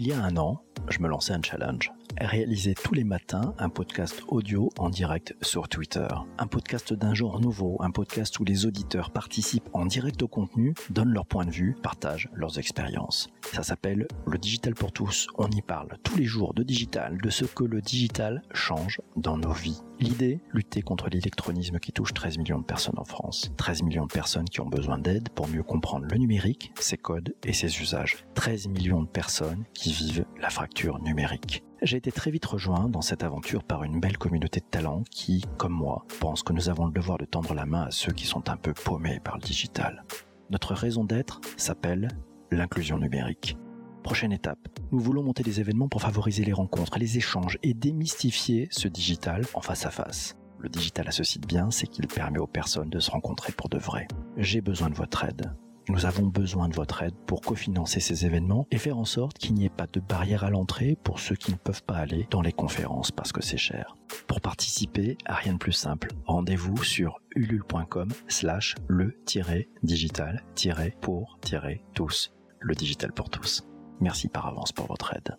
Il y a un an, je me lançais un challenge. Réaliser tous les matins un podcast audio en direct sur Twitter. Un podcast d'un genre nouveau, un podcast où les auditeurs participent en direct au contenu, donnent leur point de vue, partagent leurs expériences. Ça s'appelle le digital pour tous. On y parle tous les jours de digital, de ce que le digital change dans nos vies. L'idée, lutter contre l'électronisme qui touche 13 millions de personnes en France. 13 millions de personnes qui ont besoin d'aide pour mieux comprendre le numérique, ses codes et ses usages. 13 millions de personnes qui vivent la fracture numérique. J'ai été très vite rejoint dans cette aventure par une belle communauté de talents qui, comme moi, pensent que nous avons le devoir de tendre la main à ceux qui sont un peu paumés par le digital. Notre raison d'être s'appelle l'inclusion numérique. Prochaine étape, nous voulons monter des événements pour favoriser les rencontres, les échanges et démystifier ce digital en face à face. Le digital a ceci de bien, c'est qu'il permet aux personnes de se rencontrer pour de vrai. J'ai besoin de votre aide. Nous avons besoin de votre aide pour cofinancer ces événements et faire en sorte qu'il n'y ait pas de barrière à l'entrée pour ceux qui ne peuvent pas aller dans les conférences parce que c'est cher. Pour participer, rien de plus simple. Rendez-vous sur ulule.com slash le-digital-pour-tous. Le digital pour tous. Merci par avance pour votre aide.